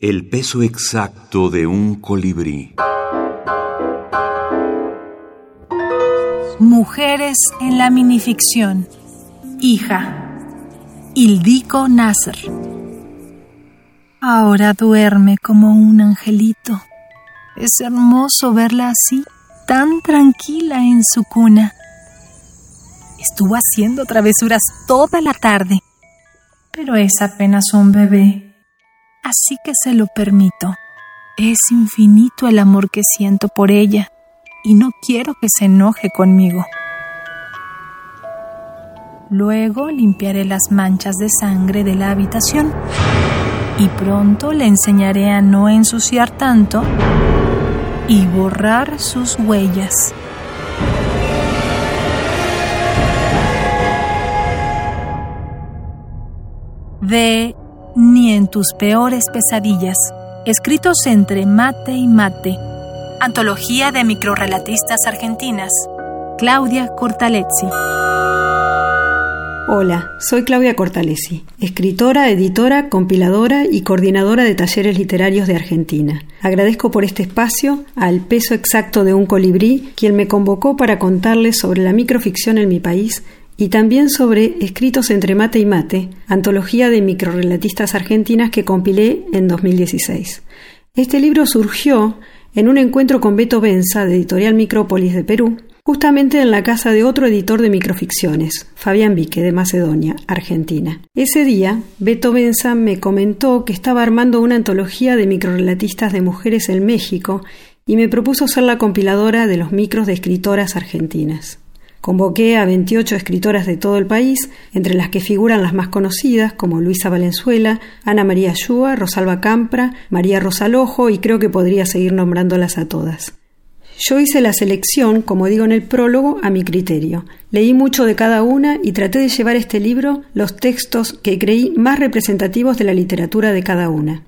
El peso exacto de un colibrí. Mujeres en la minificción. Hija. Ildico Nasser. Ahora duerme como un angelito. Es hermoso verla así, tan tranquila en su cuna. Estuvo haciendo travesuras toda la tarde, pero es apenas un bebé así que se lo permito. Es infinito el amor que siento por ella y no quiero que se enoje conmigo. Luego limpiaré las manchas de sangre de la habitación y pronto le enseñaré a no ensuciar tanto y borrar sus huellas. De ni en tus peores pesadillas, escritos entre mate y mate. Antología de microrelatistas argentinas. Claudia Cortalezzi. Hola, soy Claudia Cortalesi, escritora, editora, compiladora y coordinadora de talleres literarios de Argentina. Agradezco por este espacio al peso exacto de un colibrí, quien me convocó para contarles sobre la microficción en mi país y también sobre Escritos entre mate y mate, antología de microrelatistas argentinas que compilé en 2016. Este libro surgió en un encuentro con Beto Benza, de Editorial Micrópolis de Perú, justamente en la casa de otro editor de microficciones, Fabián Vique, de Macedonia, Argentina. Ese día, Beto Benza me comentó que estaba armando una antología de microrelatistas de mujeres en México y me propuso ser la compiladora de los micros de escritoras argentinas. Convoqué a 28 escritoras de todo el país, entre las que figuran las más conocidas como Luisa Valenzuela, Ana María Yúa, Rosalba Campra, María Rosalojo y creo que podría seguir nombrándolas a todas. Yo hice la selección, como digo en el prólogo, a mi criterio. Leí mucho de cada una y traté de llevar a este libro los textos que creí más representativos de la literatura de cada una.